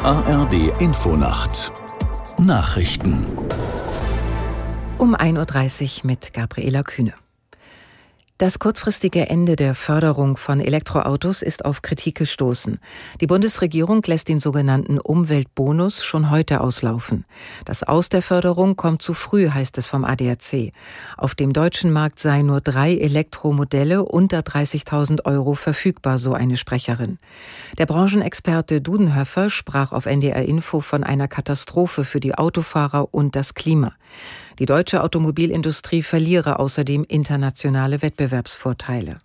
ARD Infonacht Nachrichten um 1.30 Uhr mit Gabriela Kühne. Das kurzfristige Ende der Förderung von Elektroautos ist auf Kritik gestoßen. Die Bundesregierung lässt den sogenannten Umweltbonus schon heute auslaufen. Das Aus der Förderung kommt zu früh, heißt es vom ADAC. Auf dem deutschen Markt seien nur drei Elektromodelle unter 30.000 Euro verfügbar, so eine Sprecherin. Der Branchenexperte Dudenhöfer sprach auf NDR Info von einer Katastrophe für die Autofahrer und das Klima. Die deutsche Automobilindustrie verliere außerdem internationale Wettbewerbsvorteile.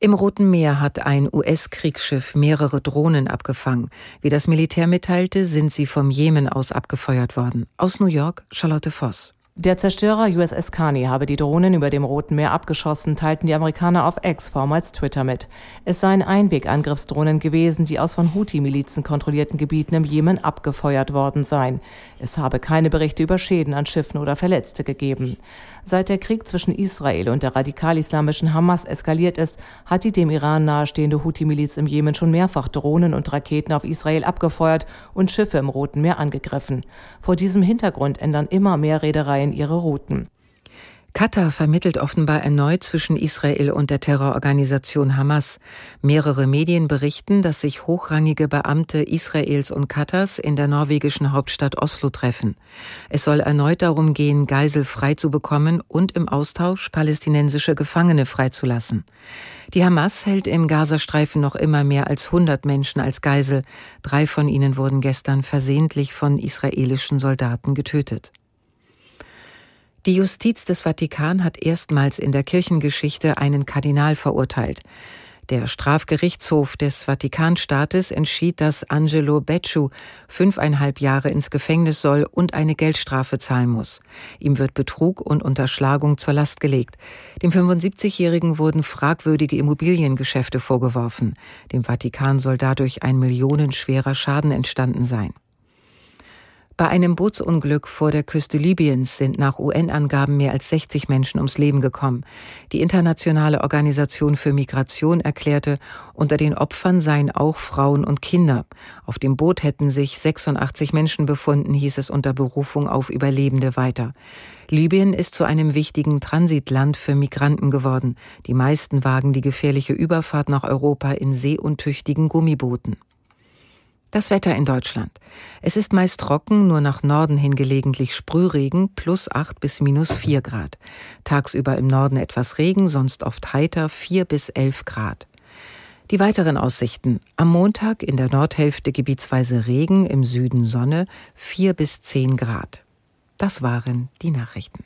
Im Roten Meer hat ein US-Kriegsschiff mehrere Drohnen abgefangen. Wie das Militär mitteilte, sind sie vom Jemen aus abgefeuert worden. Aus New York, Charlotte Voss. Der Zerstörer USS Carney habe die Drohnen über dem Roten Meer abgeschossen, teilten die Amerikaner auf X, vormals Twitter mit. Es seien Einwegangriffsdrohnen gewesen, die aus von Houthi-Milizen kontrollierten Gebieten im Jemen abgefeuert worden seien. Es habe keine Berichte über Schäden an Schiffen oder Verletzte gegeben. Seit der Krieg zwischen Israel und der radikal-islamischen Hamas eskaliert ist, hat die dem Iran nahestehende Houthi-Miliz im Jemen schon mehrfach Drohnen und Raketen auf Israel abgefeuert und Schiffe im Roten Meer angegriffen. Vor diesem Hintergrund ändern immer mehr Reedereien ihre Routen. Katar vermittelt offenbar erneut zwischen Israel und der Terrororganisation Hamas. Mehrere Medien berichten, dass sich hochrangige Beamte Israels und Katars in der norwegischen Hauptstadt Oslo treffen. Es soll erneut darum gehen, Geisel freizubekommen und im Austausch palästinensische Gefangene freizulassen. Die Hamas hält im Gazastreifen noch immer mehr als 100 Menschen als Geisel. Drei von ihnen wurden gestern versehentlich von israelischen Soldaten getötet. Die Justiz des Vatikan hat erstmals in der Kirchengeschichte einen Kardinal verurteilt. Der Strafgerichtshof des Vatikanstaates entschied, dass Angelo Becciu fünfeinhalb Jahre ins Gefängnis soll und eine Geldstrafe zahlen muss. Ihm wird Betrug und Unterschlagung zur Last gelegt. Dem 75-Jährigen wurden fragwürdige Immobiliengeschäfte vorgeworfen. Dem Vatikan soll dadurch ein millionenschwerer Schaden entstanden sein. Bei einem Bootsunglück vor der Küste Libyens sind nach UN-Angaben mehr als 60 Menschen ums Leben gekommen. Die Internationale Organisation für Migration erklärte, unter den Opfern seien auch Frauen und Kinder. Auf dem Boot hätten sich 86 Menschen befunden, hieß es unter Berufung auf Überlebende weiter. Libyen ist zu einem wichtigen Transitland für Migranten geworden. Die meisten wagen die gefährliche Überfahrt nach Europa in seeuntüchtigen Gummibooten. Das Wetter in Deutschland. Es ist meist trocken, nur nach Norden hin gelegentlich Sprühregen, plus 8 bis minus 4 Grad. Tagsüber im Norden etwas Regen, sonst oft heiter 4 bis 11 Grad. Die weiteren Aussichten. Am Montag in der Nordhälfte gebietsweise Regen, im Süden Sonne 4 bis 10 Grad. Das waren die Nachrichten.